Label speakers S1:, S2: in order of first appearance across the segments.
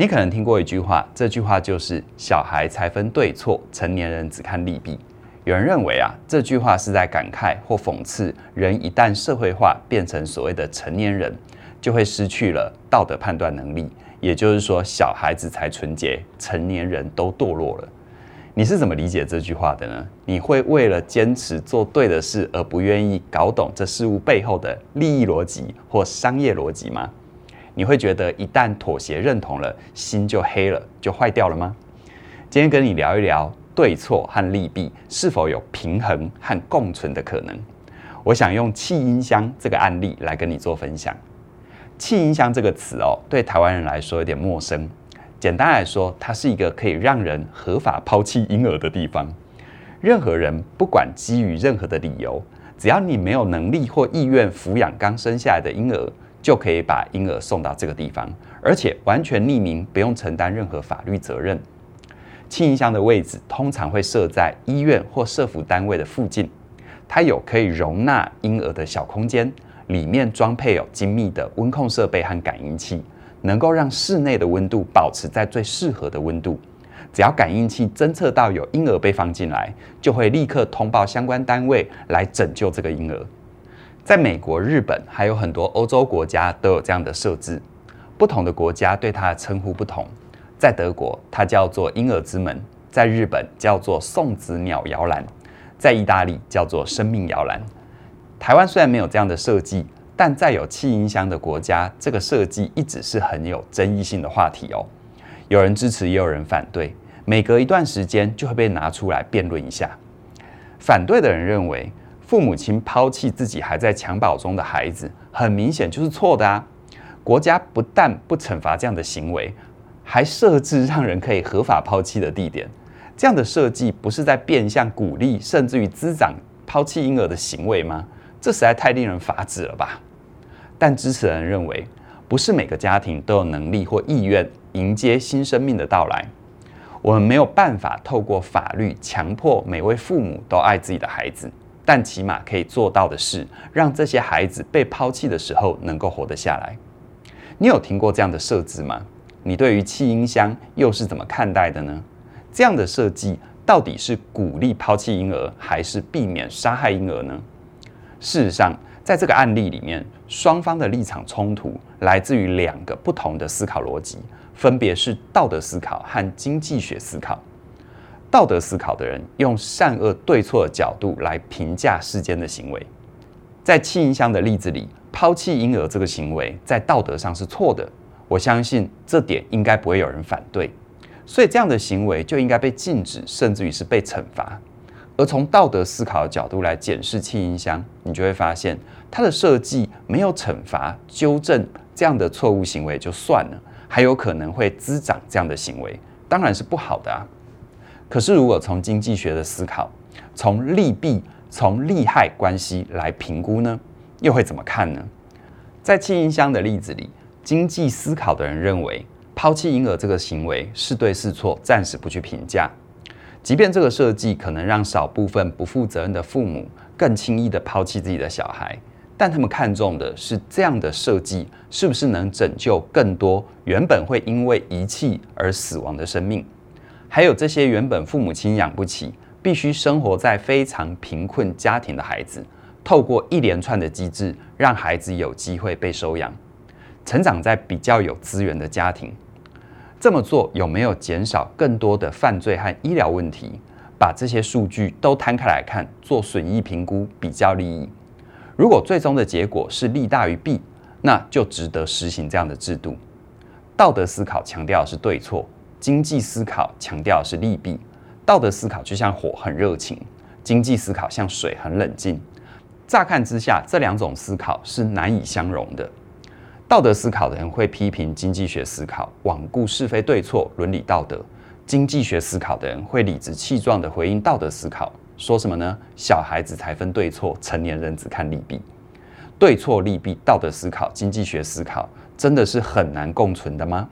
S1: 你可能听过一句话，这句话就是“小孩才分对错，成年人只看利弊”。有人认为啊，这句话是在感慨或讽刺人一旦社会化变成所谓的成年人，就会失去了道德判断能力。也就是说，小孩子才纯洁，成年人都堕落了。你是怎么理解这句话的呢？你会为了坚持做对的事而不愿意搞懂这事物背后的利益逻辑或商业逻辑吗？你会觉得一旦妥协认同了，心就黑了，就坏掉了吗？今天跟你聊一聊对错和利弊是否有平衡和共存的可能。我想用气音箱这个案例来跟你做分享。气音箱这个词哦，对台湾人来说有点陌生。简单来说，它是一个可以让人合法抛弃婴儿的地方。任何人不管基于任何的理由，只要你没有能力或意愿抚养刚生下来的婴儿，就可以把婴儿送到这个地方，而且完全匿名，不用承担任何法律责任。气音箱的位置通常会设在医院或社福单位的附近，它有可以容纳婴儿的小空间。里面装配有精密的温控设备和感应器，能够让室内的温度保持在最适合的温度。只要感应器侦测到有婴儿被放进来，就会立刻通报相关单位来拯救这个婴儿。在美国、日本还有很多欧洲国家都有这样的设置。不同的国家对它的称呼不同。在德国，它叫做婴儿之门；在日本叫做送子鸟摇篮；在意大利叫做生命摇篮。台湾虽然没有这样的设计，但在有气音箱的国家，这个设计一直是很有争议性的话题哦。有人支持，也有人反对，每隔一段时间就会被拿出来辩论一下。反对的人认为，父母亲抛弃自己还在襁褓中的孩子，很明显就是错的啊。国家不但不惩罚这样的行为，还设置让人可以合法抛弃的地点，这样的设计不是在变相鼓励甚至于滋长抛弃婴儿的行为吗？这实在太令人发指了吧！但支持人认为，不是每个家庭都有能力或意愿迎接新生命的到来。我们没有办法透过法律强迫每位父母都爱自己的孩子，但起码可以做到的是，让这些孩子被抛弃的时候能够活得下来。你有听过这样的设置吗？你对于气音箱又是怎么看待的呢？这样的设计到底是鼓励抛弃婴儿，还是避免杀害婴儿呢？事实上，在这个案例里面，双方的立场冲突来自于两个不同的思考逻辑，分别是道德思考和经济学思考。道德思考的人用善恶对错的角度来评价世间的行为。在气音箱的例子里，抛弃婴儿这个行为在道德上是错的，我相信这点应该不会有人反对，所以这样的行为就应该被禁止，甚至于是被惩罚。而从道德思考的角度来检视气音箱，你就会发现它的设计没有惩罚、纠正这样的错误行为就算了，还有可能会滋长这样的行为，当然是不好的啊。可是如果从经济学的思考，从利弊、从利害关系来评估呢，又会怎么看呢？在气音箱的例子里，经济思考的人认为，抛弃婴儿这个行为是对是错，暂时不去评价。即便这个设计可能让少部分不负责任的父母更轻易地抛弃自己的小孩，但他们看重的是这样的设计是不是能拯救更多原本会因为遗弃而死亡的生命，还有这些原本父母亲养不起、必须生活在非常贫困家庭的孩子，透过一连串的机制，让孩子有机会被收养，成长在比较有资源的家庭。这么做有没有减少更多的犯罪和医疗问题？把这些数据都摊开来看，做损益评估，比较利益。如果最终的结果是利大于弊，那就值得实行这样的制度。道德思考强调的是对错，经济思考强调的是利弊。道德思考就像火，很热情；经济思考像水，很冷静。乍看之下，这两种思考是难以相容的。道德思考的人会批评经济学思考，罔顾是非对错、伦理道德；经济学思考的人会理直气壮地回应道德思考，说什么呢？小孩子才分对错，成年人只看利弊。对错利弊，道德思考、经济学思考，真的是很难共存的吗？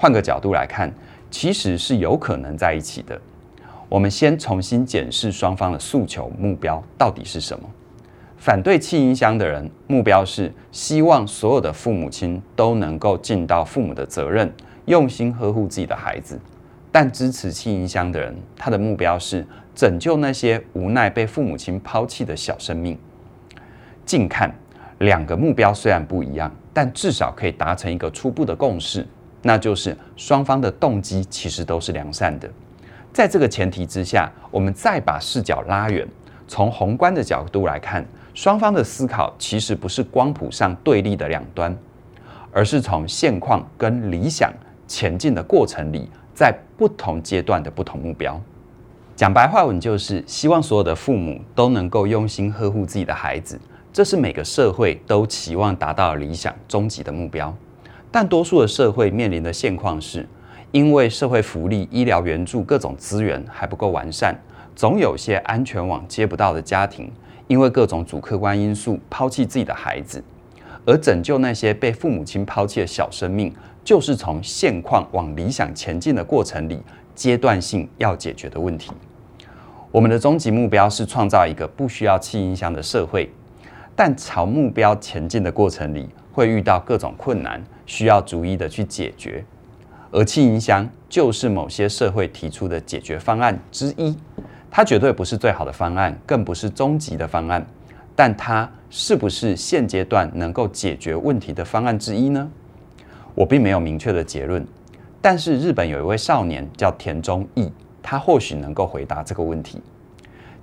S1: 换个角度来看，其实是有可能在一起的。我们先重新检视双方的诉求目标到底是什么。反对气音箱的人，目标是希望所有的父母亲都能够尽到父母的责任，用心呵护自己的孩子。但支持弃婴箱的人，他的目标是拯救那些无奈被父母亲抛弃的小生命。近看，两个目标虽然不一样，但至少可以达成一个初步的共识，那就是双方的动机其实都是良善的。在这个前提之下，我们再把视角拉远，从宏观的角度来看，双方的思考其实不是光谱上对立的两端，而是从现况跟理想前进的过程里。在不同阶段的不同目标，讲白话文就是希望所有的父母都能够用心呵护自己的孩子，这是每个社会都期望达到理想终极的目标。但多数的社会面临的现况是，因为社会福利、医疗援助各种资源还不够完善，总有些安全网接不到的家庭，因为各种主客观因素抛弃自己的孩子，而拯救那些被父母亲抛弃的小生命。就是从现况往理想前进的过程里，阶段性要解决的问题。我们的终极目标是创造一个不需要弃婴箱的社会，但朝目标前进的过程里，会遇到各种困难，需要逐一的去解决。而气音箱就是某些社会提出的解决方案之一，它绝对不是最好的方案，更不是终极的方案，但它是不是现阶段能够解决问题的方案之一呢？我并没有明确的结论，但是日本有一位少年叫田中义，他或许能够回答这个问题。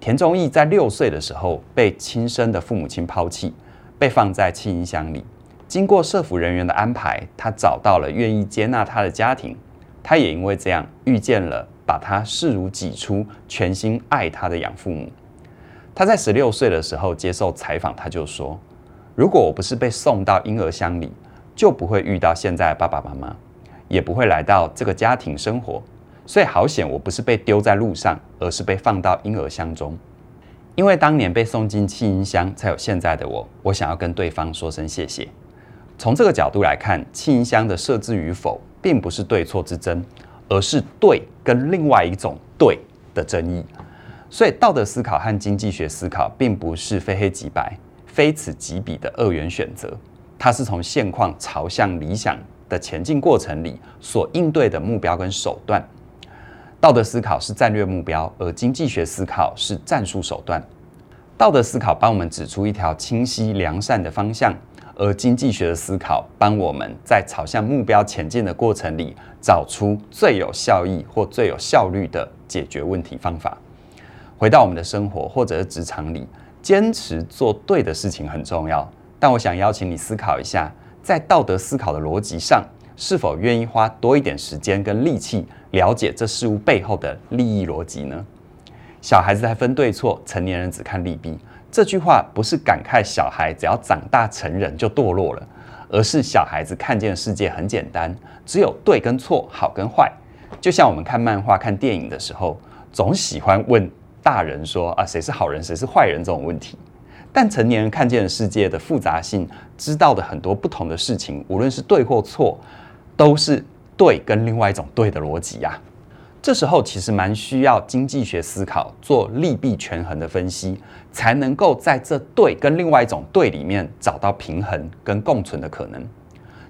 S1: 田中义在六岁的时候被亲生的父母亲抛弃，被放在弃婴箱里。经过社福人员的安排，他找到了愿意接纳他的家庭。他也因为这样遇见了把他视如己出、全心爱他的养父母。他在十六岁的时候接受采访，他就说：“如果我不是被送到婴儿箱里。”就不会遇到现在的爸爸妈妈，也不会来到这个家庭生活。所以好险，我不是被丢在路上，而是被放到婴儿箱中。因为当年被送进弃婴箱，才有现在的我。我想要跟对方说声谢谢。从这个角度来看，清香的设置与否，并不是对错之争，而是对跟另外一种对的争议。所以道德思考和经济学思考，并不是非黑即白、非此即彼的二元选择。它是从现况朝向理想的前进过程里所应对的目标跟手段。道德思考是战略目标，而经济学思考是战术手段。道德思考帮我们指出一条清晰良善的方向，而经济学的思考帮我们在朝向目标前进的过程里找出最有效益或最有效率的解决问题方法。回到我们的生活或者是职场里，坚持做对的事情很重要。但我想邀请你思考一下，在道德思考的逻辑上，是否愿意花多一点时间跟力气，了解这事物背后的利益逻辑呢？小孩子才分对错，成年人只看利弊。这句话不是感慨小孩只要长大成人就堕落了，而是小孩子看见的世界很简单，只有对跟错，好跟坏。就像我们看漫画、看电影的时候，总喜欢问大人说：“啊，谁是好人，谁是坏人？”这种问题。但成年人看见的世界的复杂性，知道的很多不同的事情，无论是对或错，都是对跟另外一种对的逻辑呀。这时候其实蛮需要经济学思考，做利弊权衡的分析，才能够在这对跟另外一种对里面找到平衡跟共存的可能。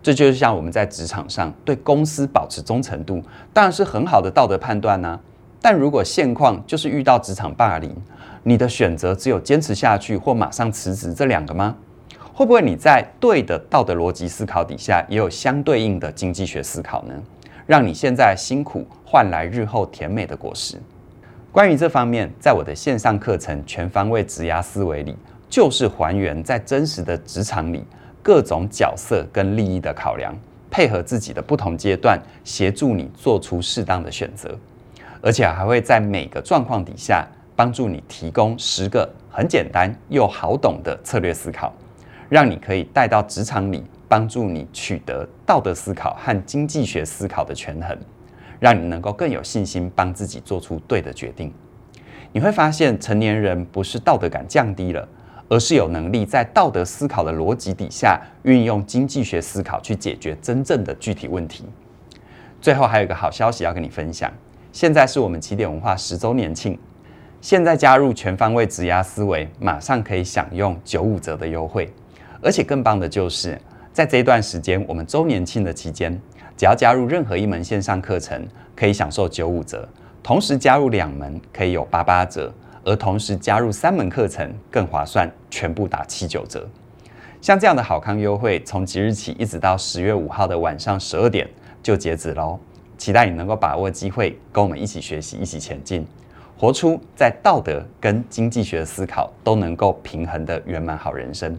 S1: 这就是像我们在职场上对公司保持忠诚度，当然是很好的道德判断呐。但如果现况就是遇到职场霸凌，你的选择只有坚持下去或马上辞职这两个吗？会不会你在对的道德逻辑思考底下，也有相对应的经济学思考呢？让你现在辛苦换来日后甜美的果实。关于这方面，在我的线上课程《全方位职涯思维》里，就是还原在真实的职场里各种角色跟利益的考量，配合自己的不同阶段，协助你做出适当的选择，而且还会在每个状况底下。帮助你提供十个很简单又好懂的策略思考，让你可以带到职场里，帮助你取得道德思考和经济学思考的权衡，让你能够更有信心帮自己做出对的决定。你会发现，成年人不是道德感降低了，而是有能力在道德思考的逻辑底下，运用经济学思考去解决真正的具体问题。最后还有一个好消息要跟你分享，现在是我们起点文化十周年庆。现在加入全方位职压思维，马上可以享用九五折的优惠，而且更棒的就是，在这一段时间，我们周年庆的期间，只要加入任何一门线上课程，可以享受九五折；同时加入两门，可以有八八折；而同时加入三门课程更划算，全部打七九折。像这样的好康优惠，从即日起一直到十月五号的晚上十二点就截止喽。期待你能够把握机会，跟我们一起学习，一起前进，活出在道德跟经济学思考都能够平衡的圆满好人生。